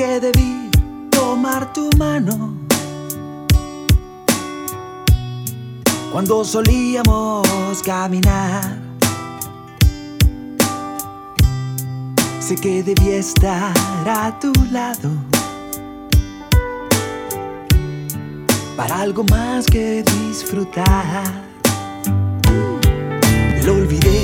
que debí tomar tu mano cuando solíamos caminar. Sé que debí estar a tu lado para algo más que disfrutar. Lo olvidé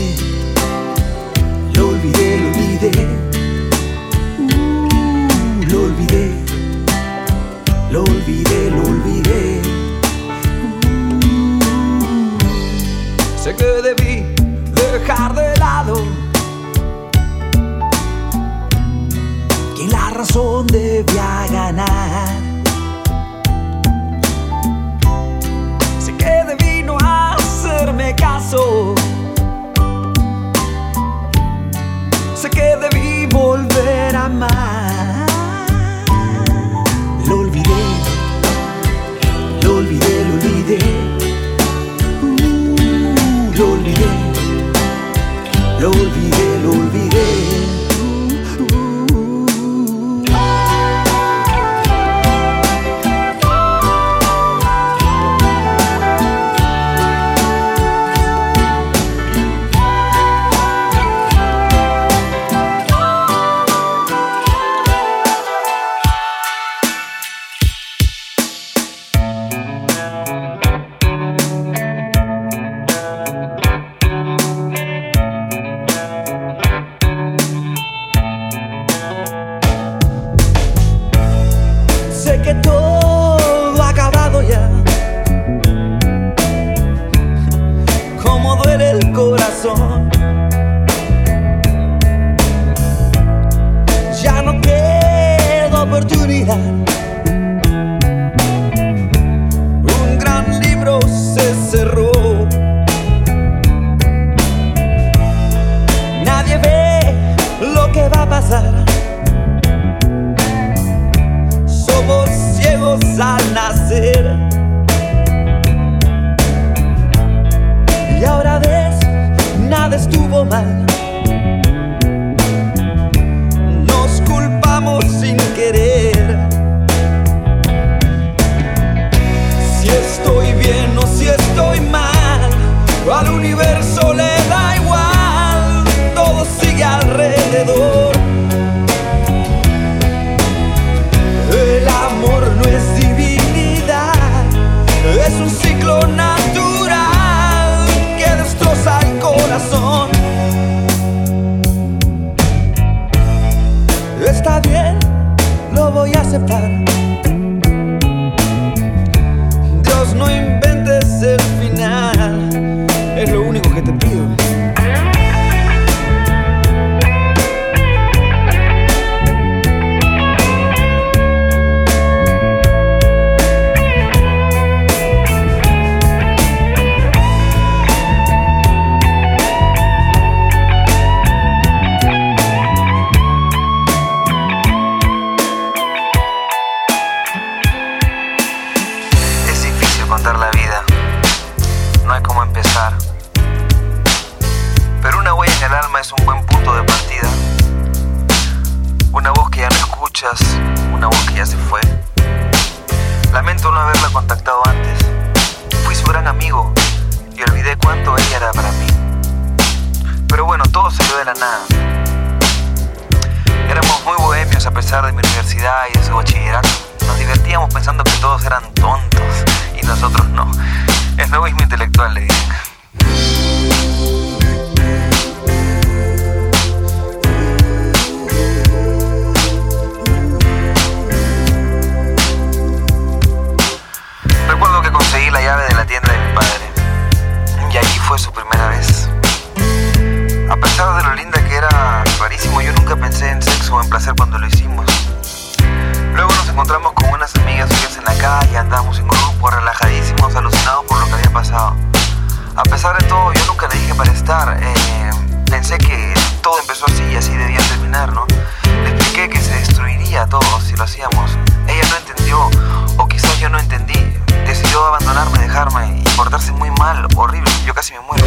lo olvidé, lo olvidé. Sé que debí dejar de lado que la razón debía ganar. Sé que debí no hacerme caso. Cuánto era para mí. Pero bueno, todo salió de la nada. Éramos muy bohemios a pesar de mi universidad y de su bachillerato. Nos divertíamos pensando que todos eran tontos y nosotros no. Es egoísmo intelectual, le dicen. Fue su primera vez. A pesar de lo linda que era, rarísimo, yo nunca pensé en sexo o en placer cuando lo hicimos. Luego nos encontramos con unas amigas suyas en la calle, andábamos en grupo, relajadísimos, alucinados por lo que había pasado. A pesar de todo, yo nunca le dije para estar. eh, pensé que todo empezó así y así debía terminar, ¿no? Le expliqué que se destruiría todo si lo hacíamos. Ella no entendió, o quizás yo no entendí. Decidió abandonarme, dejarme y portarse muy mal, horrible. Yo casi me muero.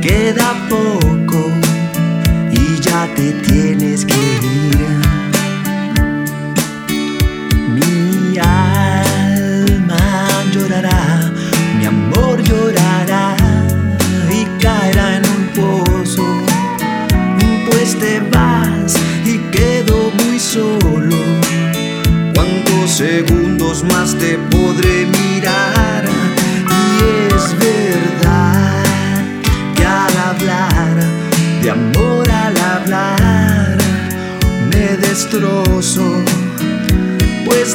queda poco y ya te tienes que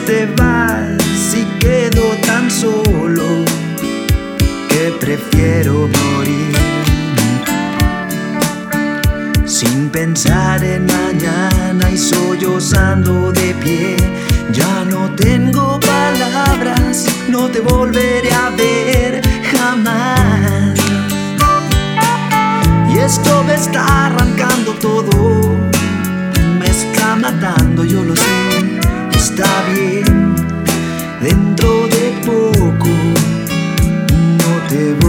te vas y quedo tan solo que prefiero morir sin pensar en mañana y sollozando de pie. Ya no tengo palabras, no te volveré a ver jamás. Y esto me está arrancando todo, me está matando, yo lo sé está bien, dentro de poco no te voy.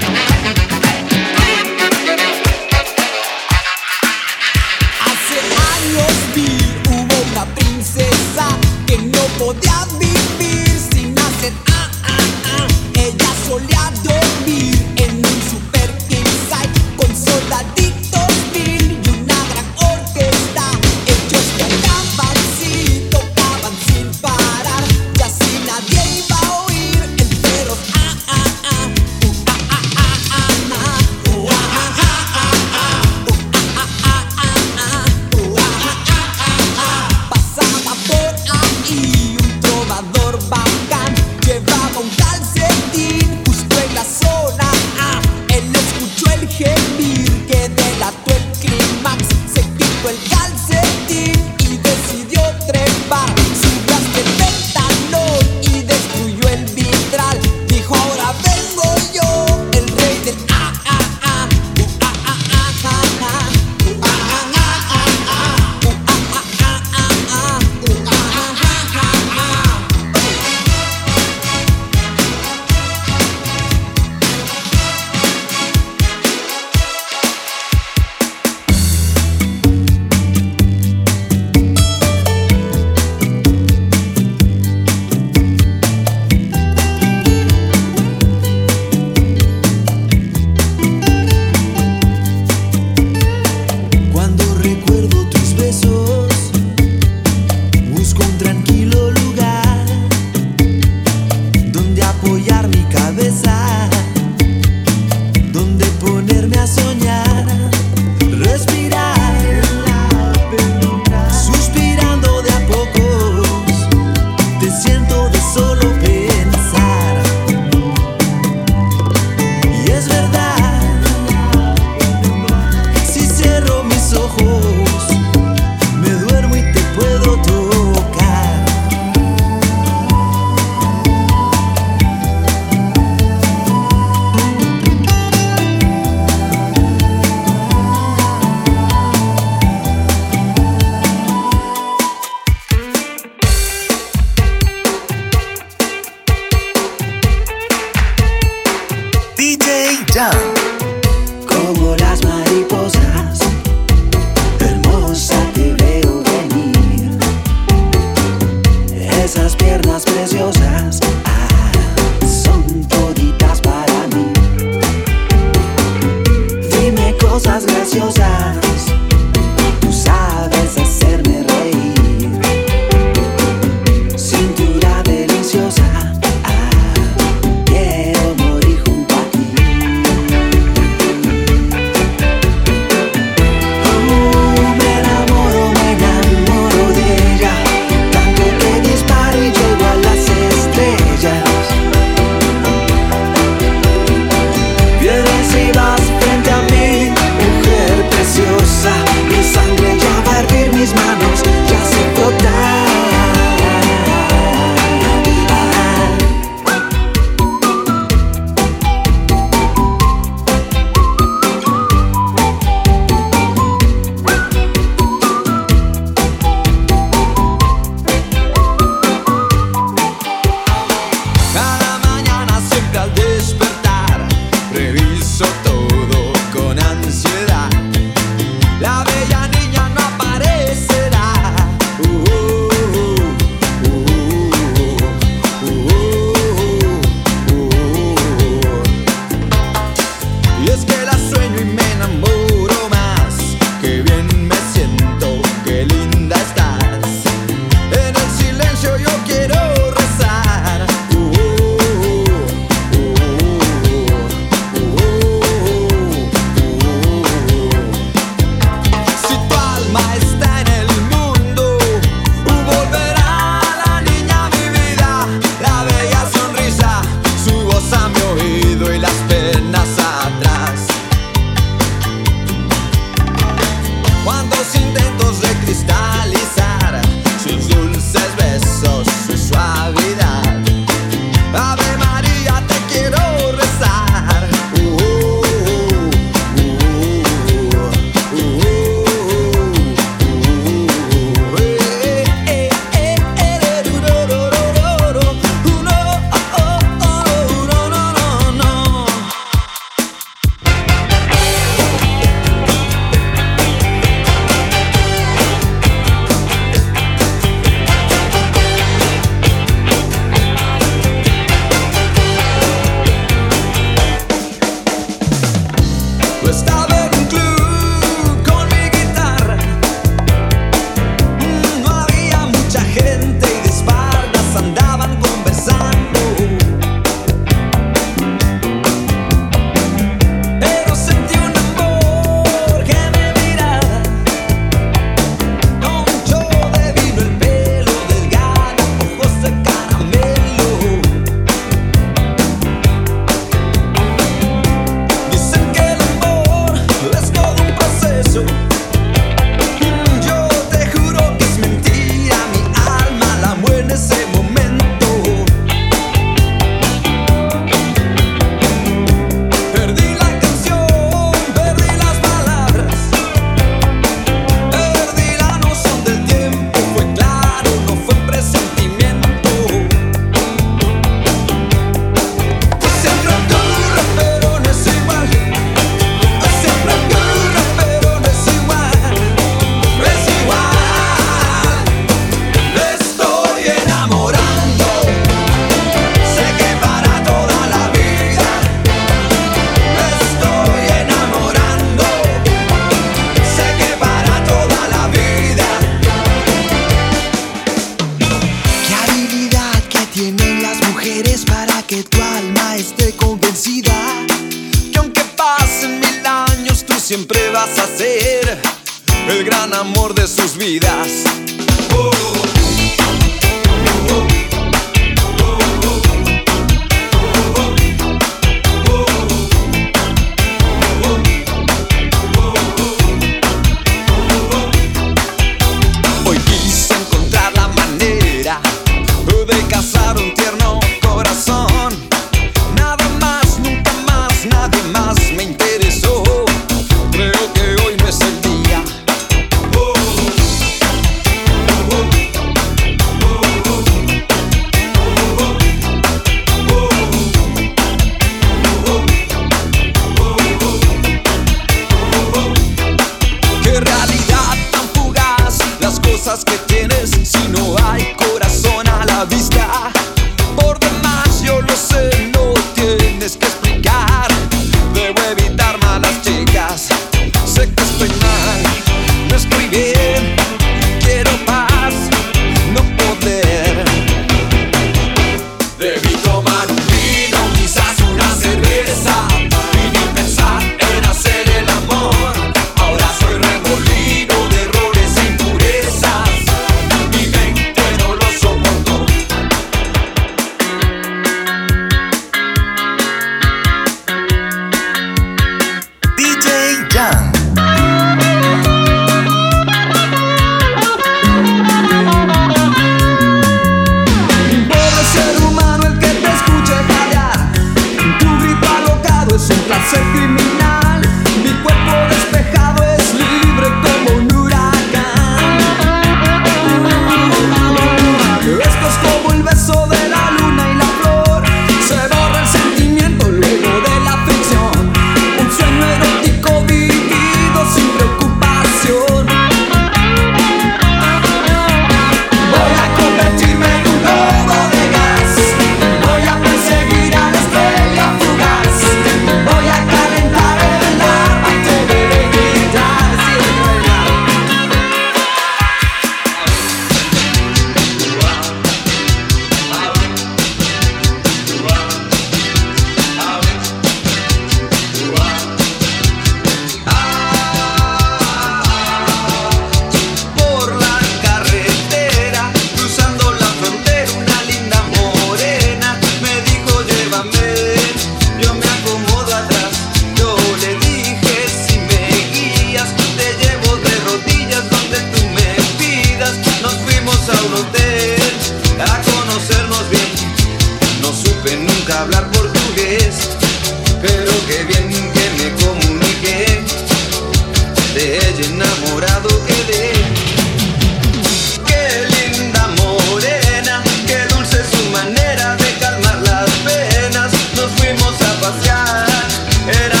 Pasear, era